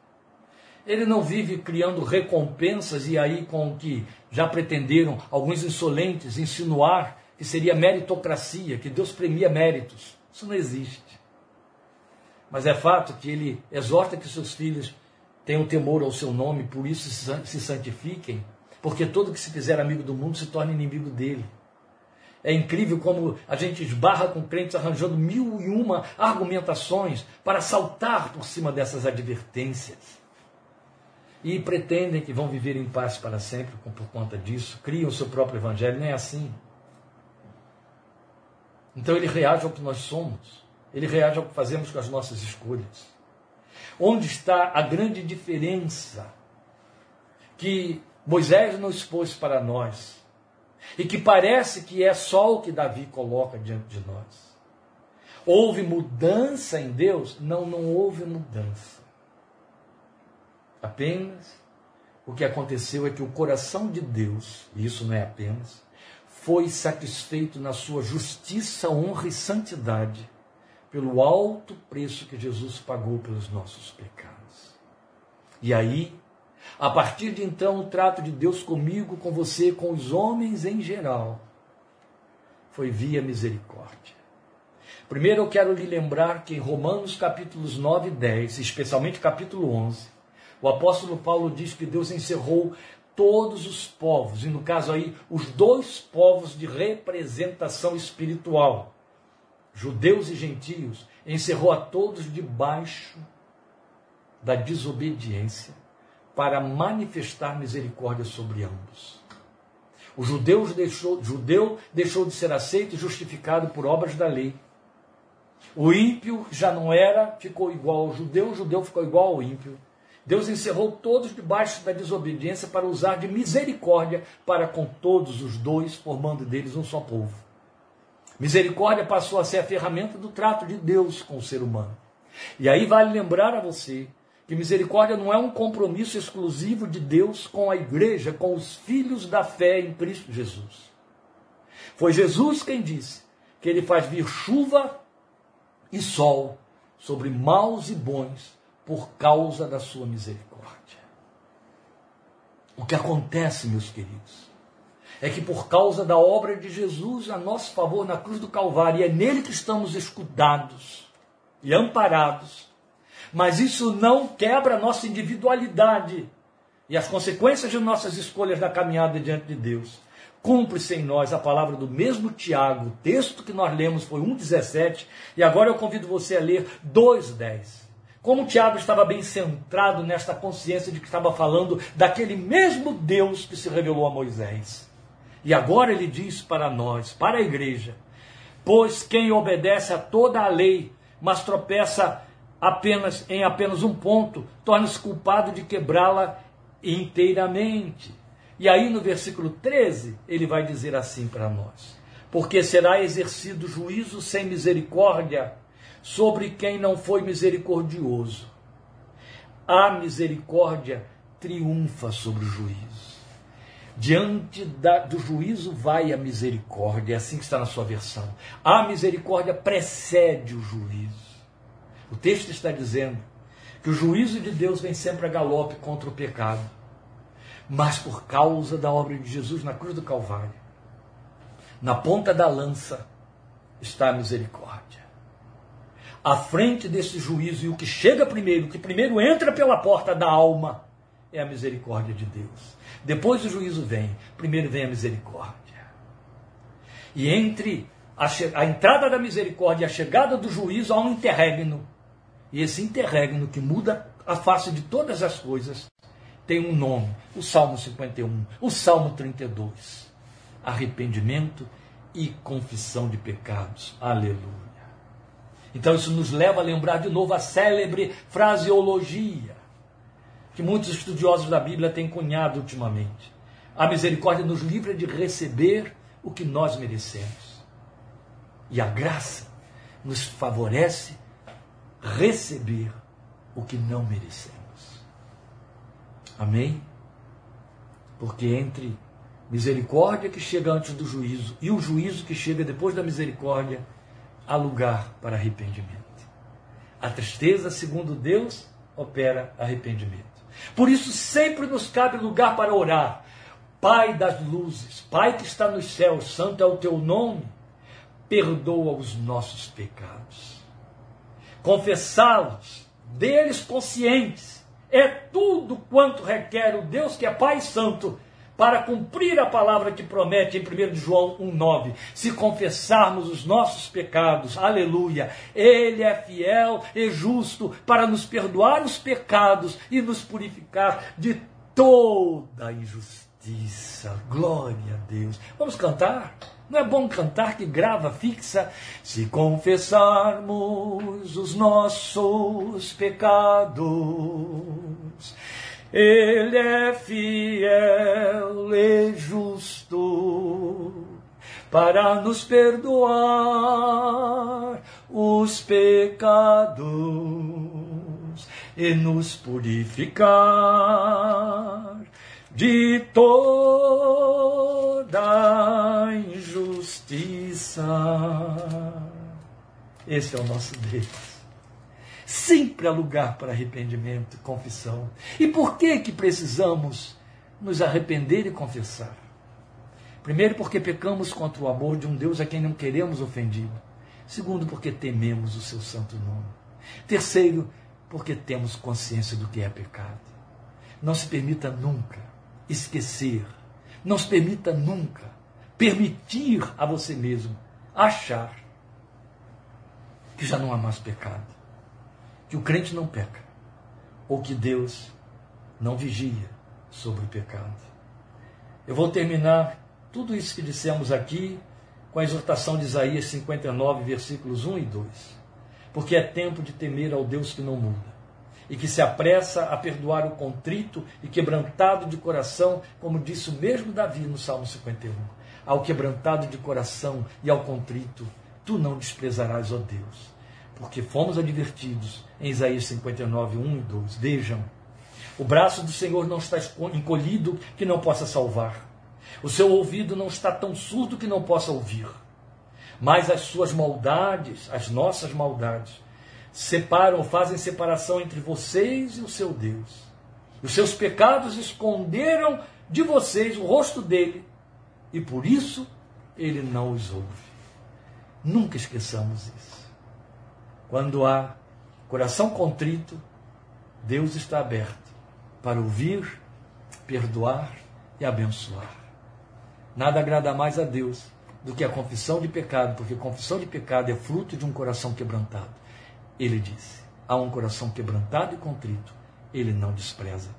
Ele não vive criando recompensas e aí com o que já pretenderam alguns insolentes insinuar que seria meritocracia, que Deus premia méritos. Isso não existe. Mas é fato que ele exorta que seus filhos tenham temor ao seu nome, por isso se santifiquem, porque todo que se fizer amigo do mundo se torna inimigo dele. É incrível como a gente esbarra com crentes arranjando mil e uma argumentações para saltar por cima dessas advertências. E pretendem que vão viver em paz para sempre por conta disso, criam o seu próprio evangelho, não é assim. Então ele reage ao que nós somos, ele reage ao que fazemos com as nossas escolhas. Onde está a grande diferença que Moisés nos expôs para nós e que parece que é só o que Davi coloca diante de nós? Houve mudança em Deus? Não, não houve mudança. Apenas o que aconteceu é que o coração de Deus, e isso não é apenas, foi satisfeito na sua justiça, honra e santidade pelo alto preço que Jesus pagou pelos nossos pecados. E aí, a partir de então, o trato de Deus comigo, com você, com os homens em geral, foi via misericórdia. Primeiro eu quero lhe lembrar que em Romanos capítulos 9 e 10, especialmente capítulo 11, o apóstolo Paulo diz que Deus encerrou todos os povos, e no caso aí, os dois povos de representação espiritual judeus e gentios, encerrou a todos debaixo da desobediência para manifestar misericórdia sobre ambos. O judeu deixou, judeu deixou de ser aceito e justificado por obras da lei. O ímpio já não era, ficou igual ao judeu, o judeu ficou igual ao ímpio. Deus encerrou todos debaixo da desobediência para usar de misericórdia para com todos os dois, formando deles um só povo. Misericórdia passou a ser a ferramenta do trato de Deus com o ser humano. E aí vale lembrar a você que misericórdia não é um compromisso exclusivo de Deus com a igreja, com os filhos da fé em Cristo Jesus. Foi Jesus quem disse que ele faz vir chuva e sol sobre maus e bons por causa da sua misericórdia. O que acontece, meus queridos, é que por causa da obra de Jesus a nosso favor na cruz do Calvário, é nele que estamos escudados e amparados, mas isso não quebra a nossa individualidade e as consequências de nossas escolhas na caminhada diante de Deus. Cumpre-se em nós a palavra do mesmo Tiago, o texto que nós lemos foi 1,17, e agora eu convido você a ler 2,10. Como Tiago estava bem centrado nesta consciência de que estava falando daquele mesmo Deus que se revelou a Moisés. E agora ele diz para nós, para a igreja: Pois quem obedece a toda a lei, mas tropeça apenas em apenas um ponto, torna-se culpado de quebrá-la inteiramente. E aí no versículo 13, ele vai dizer assim para nós: Porque será exercido juízo sem misericórdia sobre quem não foi misericordioso. A misericórdia triunfa sobre o juízo. Diante da, do juízo vai a misericórdia, é assim que está na sua versão. A misericórdia precede o juízo. O texto está dizendo que o juízo de Deus vem sempre a galope contra o pecado. Mas por causa da obra de Jesus na cruz do Calvário, na ponta da lança está a misericórdia. À frente desse juízo, e o que chega primeiro, o que primeiro entra pela porta da alma, é a misericórdia de Deus. Depois o juízo vem, primeiro vem a misericórdia. E entre a, a entrada da misericórdia e a chegada do juízo há um interregno e esse interregno que muda a face de todas as coisas tem um nome: o Salmo 51, o Salmo 32. Arrependimento e confissão de pecados. Aleluia. Então isso nos leva a lembrar de novo a célebre fraseologia que muitos estudiosos da Bíblia têm cunhado ultimamente. A misericórdia nos livra de receber o que nós merecemos. E a graça nos favorece receber o que não merecemos. Amém? Porque entre misericórdia que chega antes do juízo e o juízo que chega depois da misericórdia, há lugar para arrependimento. A tristeza, segundo Deus, opera arrependimento. Por isso, sempre nos cabe lugar para orar. Pai das luzes, Pai que está nos céus, santo é o teu nome, perdoa os nossos pecados confessá-los, deles conscientes. É tudo quanto requer o Deus que é Pai Santo para cumprir a palavra que promete em 1 João 1,9. Se confessarmos os nossos pecados, aleluia, Ele é fiel e justo para nos perdoar os pecados e nos purificar de toda injustiça. Glória a Deus. Vamos cantar? Não é bom cantar que grava fixa? Se confessarmos os nossos pecados, Ele é fiel e justo para nos perdoar os pecados e nos purificar de toda injustiça. Esse é o nosso Deus. Sempre há lugar para arrependimento confissão. E por que que precisamos nos arrepender e confessar? Primeiro, porque pecamos contra o amor de um Deus a quem não queremos ofendido. Segundo, porque tememos o seu santo nome. Terceiro, porque temos consciência do que é pecado. Não se permita nunca esquecer. Não se permita nunca permitir a você mesmo achar que já não há mais pecado, que o crente não peca, ou que Deus não vigia sobre o pecado. Eu vou terminar tudo isso que dissemos aqui com a exortação de Isaías 59, versículos 1 e 2. Porque é tempo de temer ao Deus que não muda e que se apressa a perdoar o contrito e quebrantado de coração, como disse o mesmo Davi no Salmo 51. Ao quebrantado de coração e ao contrito, tu não desprezarás, ó Deus, porque fomos advertidos em Isaías 59, 1 e 2. Vejam, o braço do Senhor não está encolhido que não possa salvar. O seu ouvido não está tão surdo que não possa ouvir. Mas as suas maldades, as nossas maldades, separam, fazem separação entre vocês e o seu Deus. Os seus pecados esconderam de vocês o rosto dele, e por isso ele não os ouve. Nunca esqueçamos isso. Quando há coração contrito, Deus está aberto para ouvir, perdoar e abençoar. Nada agrada mais a Deus do que a confissão de pecado, porque a confissão de pecado é fruto de um coração quebrantado. Ele disse: há um coração quebrantado e contrito, ele não despreza.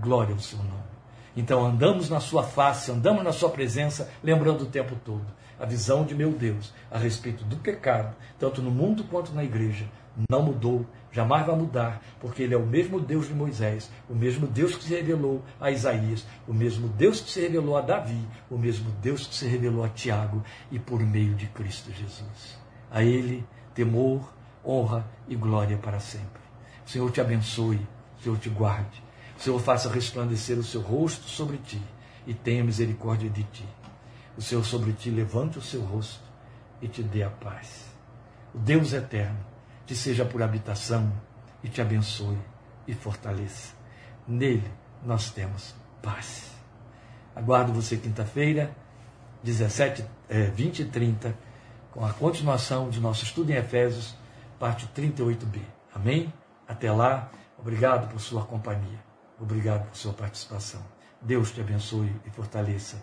Glória ao seu nome. Então andamos na sua face, andamos na sua presença, lembrando o tempo todo a visão de meu Deus a respeito do pecado, tanto no mundo quanto na igreja, não mudou, jamais vai mudar, porque ele é o mesmo Deus de Moisés, o mesmo Deus que se revelou a Isaías, o mesmo Deus que se revelou a Davi, o mesmo Deus que se revelou a Tiago e por meio de Cristo Jesus. A ele temor, honra e glória para sempre. O Senhor te abençoe, o Senhor te guarde, o Senhor faça resplandecer o seu rosto sobre ti e tenha misericórdia de ti. O Senhor sobre ti levante o seu rosto e te dê a paz. O Deus eterno te seja por habitação e te abençoe e fortaleça. Nele nós temos paz. Aguardo você quinta-feira, 17, é, 20 e 30, com a continuação de nosso estudo em Efésios, parte 38b. Amém? Até lá, obrigado por sua companhia. Obrigado por sua participação. Deus te abençoe e fortaleça.